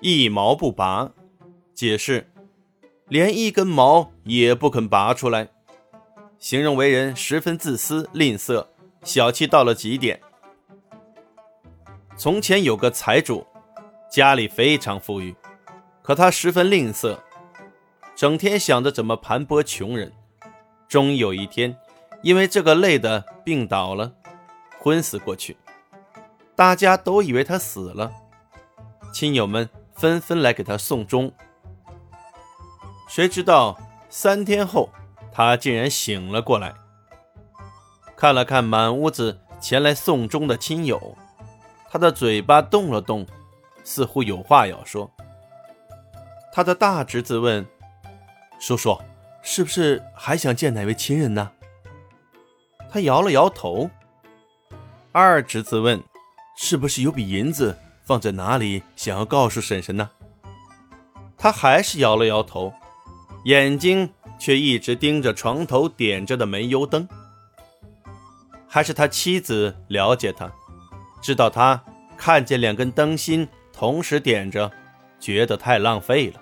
一毛不拔。解释：连一根毛也不肯拔出来，形容为人十分自私、吝啬、小气到了极点。从前有个财主，家里非常富裕，可他十分吝啬，整天想着怎么盘剥穷人。终有一天，因为这个累的病倒了，昏死过去。大家都以为他死了，亲友们纷纷来给他送终。谁知道三天后，他竟然醒了过来，看了看满屋子前来送终的亲友。他的嘴巴动了动，似乎有话要说。他的大侄子问：“叔叔，是不是还想见哪位亲人呢？”他摇了摇头。二侄子问：“是不是有笔银子放在哪里，想要告诉婶婶呢？”他还是摇了摇头，眼睛却一直盯着床头点着的煤油灯。还是他妻子了解他。知道他看见两根灯芯同时点着，觉得太浪费了，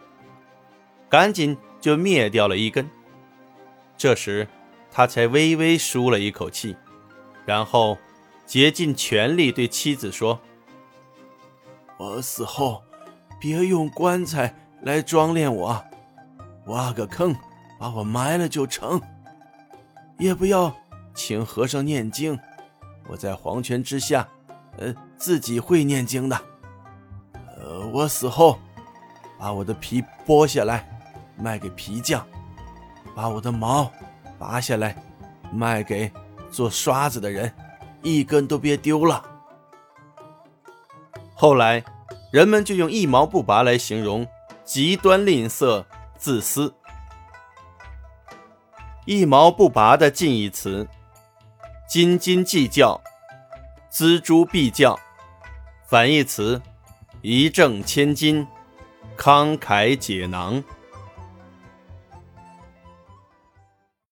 赶紧就灭掉了一根。这时他才微微舒了一口气，然后竭尽全力对妻子说：“我死后别用棺材来装殓我，挖个坑把我埋了就成。也不要请和尚念经，我在黄泉之下。”呃，自己会念经的。呃，我死后，把我的皮剥下来卖给皮匠，把我的毛拔下来卖给做刷子的人，一根都别丢了。后来，人们就用“一毛不拔”来形容极端吝啬、自私。一毛不拔的近义词：斤斤计较。锱铢必较，反义词：一掷千金，慷慨解囊。